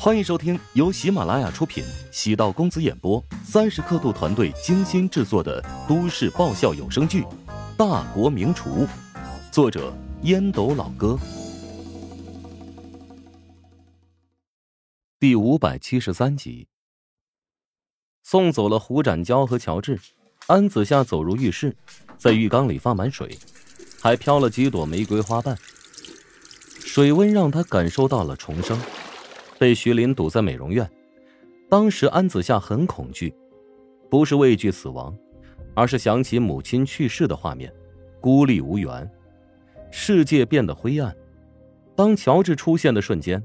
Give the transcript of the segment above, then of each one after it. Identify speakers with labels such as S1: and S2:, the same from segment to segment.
S1: 欢迎收听由喜马拉雅出品、喜道公子演播、三十刻度团队精心制作的都市爆笑有声剧《大国名厨》，作者烟斗老哥，第五百七十三集。送走了胡展娇和乔治，安子夏走入浴室，在浴缸里放满水，还飘了几朵玫瑰花瓣，水温让他感受到了重生。被徐林堵在美容院，当时安子夏很恐惧，不是畏惧死亡，而是想起母亲去世的画面，孤立无援，世界变得灰暗。当乔治出现的瞬间，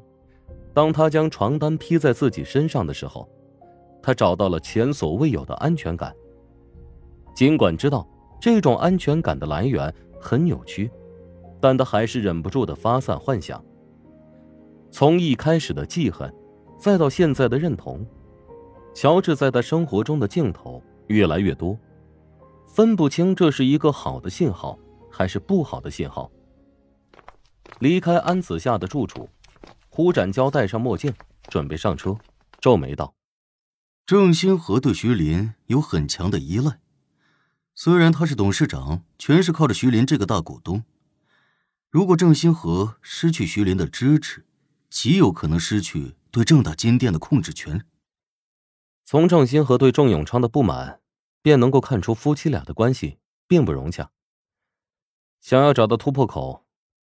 S1: 当他将床单披在自己身上的时候，他找到了前所未有的安全感。尽管知道这种安全感的来源很扭曲，但他还是忍不住的发散幻想。从一开始的记恨，再到现在的认同，乔治在他生活中的镜头越来越多，分不清这是一个好的信号还是不好的信号。离开安子夏的住处，胡展娇戴上墨镜，准备上车，皱眉道：“
S2: 郑星河对徐林有很强的依赖，虽然他是董事长，全是靠着徐林这个大股东。如果郑星河失去徐林的支持，”极有可能失去对正大金店的控制权。
S1: 从郑兴和对郑永昌的不满，便能够看出夫妻俩的关系并不融洽。想要找到突破口，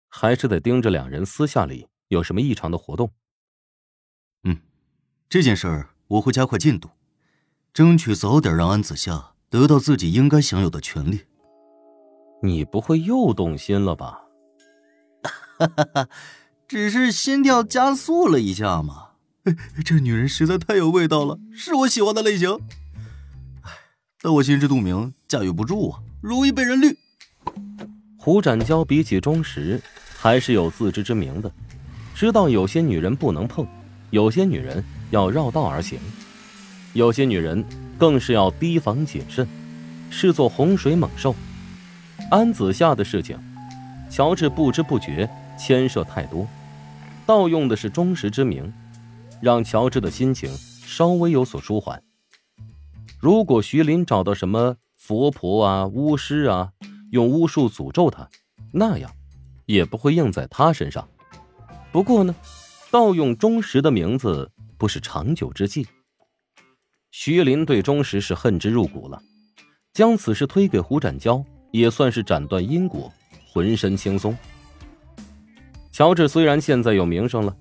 S1: 还是得盯着两人私下里有什么异常的活动。
S2: 嗯，这件事儿我会加快进度，争取早点让安子夏得到自己应该享有的权利。
S1: 你不会又动心了吧？
S2: 哈哈哈。只是心跳加速了一下嘛，这女人实在太有味道了，是我喜欢的类型。唉，但我心知肚明，驾驭不住啊，容易被人绿。
S1: 胡展娇比起钟石，还是有自知之明的，知道有些女人不能碰，有些女人要绕道而行，有些女人更是要提防谨慎，视作洪水猛兽。安子夏的事情，乔治不知不觉牵涉太多。盗用的是忠实之名，让乔治的心情稍微有所舒缓。如果徐林找到什么佛婆啊、巫师啊，用巫术诅咒他，那样也不会应在他身上。不过呢，盗用忠实的名字不是长久之计。徐林对忠实是恨之入骨了，将此事推给胡展娇，也算是斩断因果，浑身轻松。乔治虽然现在有名声了，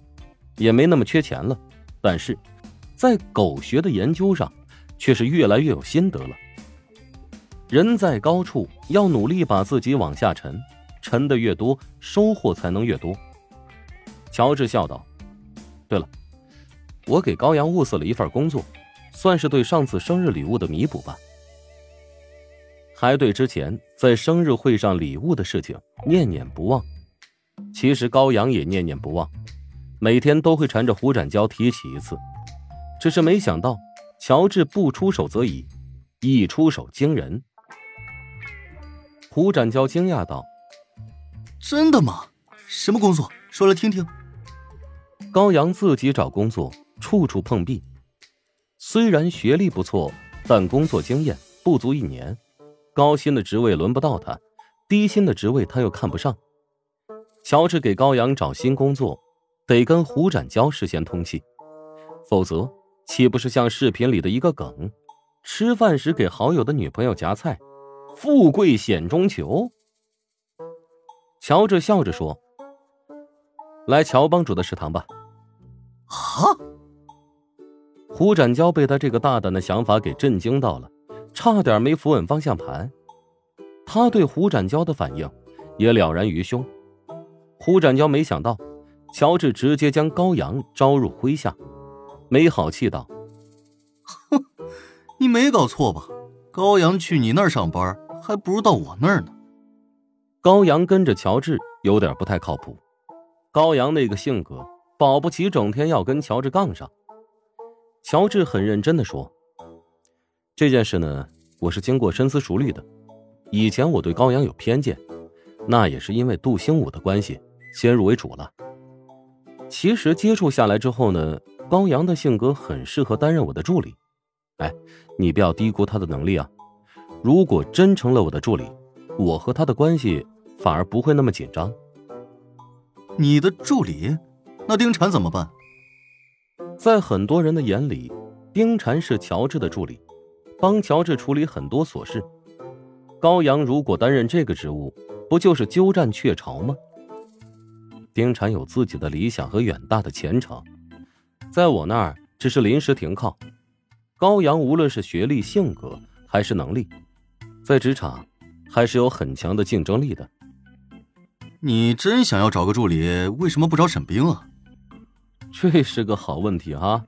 S1: 也没那么缺钱了，但是，在狗学的研究上，却是越来越有心得了。人在高处，要努力把自己往下沉，沉的越多，收获才能越多。乔治笑道：“对了，我给高阳物色了一份工作，算是对上次生日礼物的弥补吧。还对之前在生日会上礼物的事情念念不忘。”其实高阳也念念不忘，每天都会缠着胡展娇提起一次，只是没想到乔治不出手则已，一出手惊人。胡展娇惊讶道：“
S2: 真的吗？什么工作？说来听听。”
S1: 高阳自己找工作，处处碰壁，虽然学历不错，但工作经验不足一年，高薪的职位轮不到他，低薪的职位他又看不上。乔治给高阳找新工作，得跟胡展娇事先通气，否则岂不是像视频里的一个梗？吃饭时给好友的女朋友夹菜，富贵险中求。乔治笑着说：“来乔帮主的食堂吧。”
S2: 啊！
S1: 胡展娇被他这个大胆的想法给震惊到了，差点没扶稳方向盘。他对胡展娇的反应也了然于胸。胡展娇没想到，乔治直接将高阳招入麾下，没好气道：“
S2: 哼，你没搞错吧？高阳去你那儿上班，还不如到我那儿呢。”
S1: 高阳跟着乔治有点不太靠谱。高阳那个性格，保不齐整天要跟乔治杠上。乔治很认真的说：“这件事呢，我是经过深思熟虑的。以前我对高阳有偏见，那也是因为杜兴武的关系。”先入为主了。其实接触下来之后呢，高阳的性格很适合担任我的助理。哎，你不要低估他的能力啊！如果真成了我的助理，我和他的关系反而不会那么紧张。
S2: 你的助理，那丁婵怎么办？
S1: 在很多人的眼里，丁婵是乔治的助理，帮乔治处理很多琐事。高阳如果担任这个职务，不就是鸠占鹊巢吗？丁婵有自己的理想和远大的前程，在我那儿只是临时停靠。高阳无论是学历、性格还是能力，在职场还是有很强的竞争力的。
S2: 你真想要找个助理，为什么不找沈冰啊？
S1: 这是个好问题啊！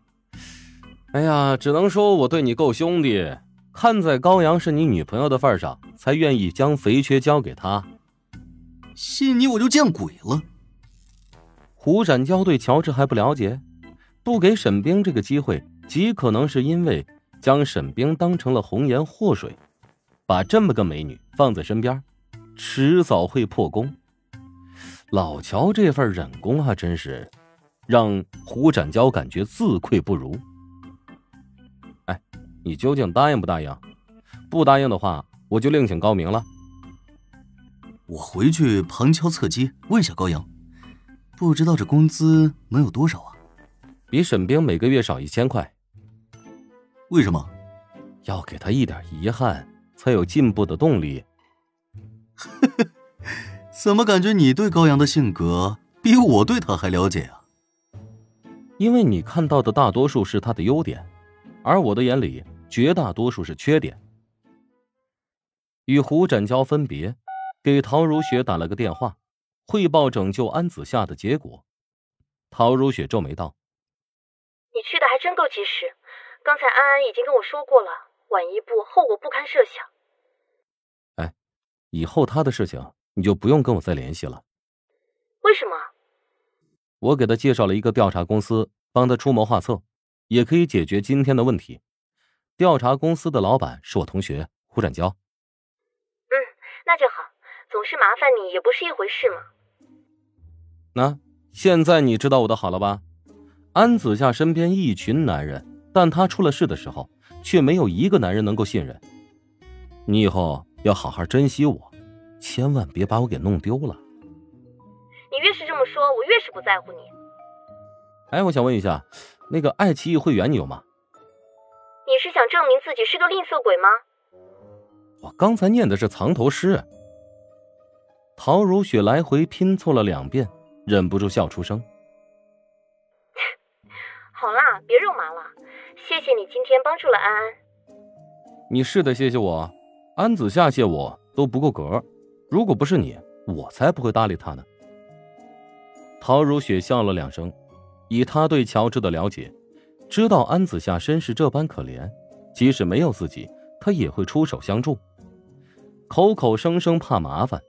S1: 哎呀，只能说我对你够兄弟，看在高阳是你女朋友的份上，才愿意将肥缺交给他。
S2: 信你我就见鬼了！
S1: 胡展娇对乔治还不了解，不给沈冰这个机会。极可能是因为将沈冰当成了红颜祸水，把这么个美女放在身边，迟早会破功。老乔这份忍功啊，真是让胡展娇感觉自愧不如。哎，你究竟答应不答应？不答应的话，我就另请高明了。
S2: 我回去旁敲侧击问一下高阳，不知道这工资能有多少啊？
S1: 比沈冰每个月少一千块。
S2: 为什么？
S1: 要给他一点遗憾，才有进步的动力。
S2: 怎么感觉你对高阳的性格比我对他还了解啊？
S1: 因为你看到的大多数是他的优点，而我的眼里绝大多数是缺点。与胡展娇分别，给陶如雪打了个电话，汇报拯救安子夏的结果。陶如雪皱眉道：“
S3: 你去的还真够及时。”刚才安安已经跟我说过了，晚一步后果不堪设想。
S1: 哎，以后他的事情你就不用跟我再联系了。
S3: 为什么？
S1: 我给他介绍了一个调查公司，帮他出谋划策，也可以解决今天的问题。调查公司的老板是我同学胡展娇。
S3: 嗯，那就好，总是麻烦你也不是一回事嘛。
S1: 那现在你知道我的好了吧？安子夏身边一群男人。但他出了事的时候，却没有一个男人能够信任。你以后要好好珍惜我，千万别把我给弄丢了。
S3: 你越是这么说，我越是不在乎你。
S1: 哎，我想问一下，那个爱奇艺会员你有吗？
S3: 你是想证明自己是个吝啬鬼吗？
S1: 我刚才念的是藏头诗。陶如雪来回拼凑了两遍，忍不住笑出声。
S3: 好啦，别肉麻了。谢谢你今天帮助了安安。
S1: 你是得谢谢我，安子夏谢我都不够格。如果不是你，我才不会搭理他呢。陶如雪笑了两声，以他对乔治的了解，知道安子夏身世这般可怜，即使没有自己，他也会出手相助。口口声声怕麻烦，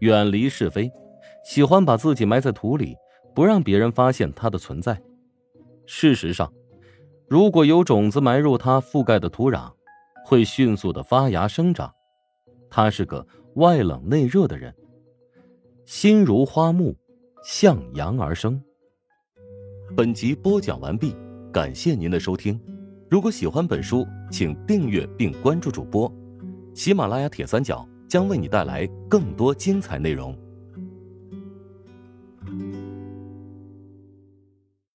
S1: 远离是非，喜欢把自己埋在土里，不让别人发现它的存在。事实上。如果有种子埋入它覆盖的土壤，会迅速的发芽生长。他是个外冷内热的人，心如花木，向阳而生。本集播讲完毕，感谢您的收听。如果喜欢本书，请订阅并关注主播。喜马拉雅铁三角将为你带来更多精彩内容。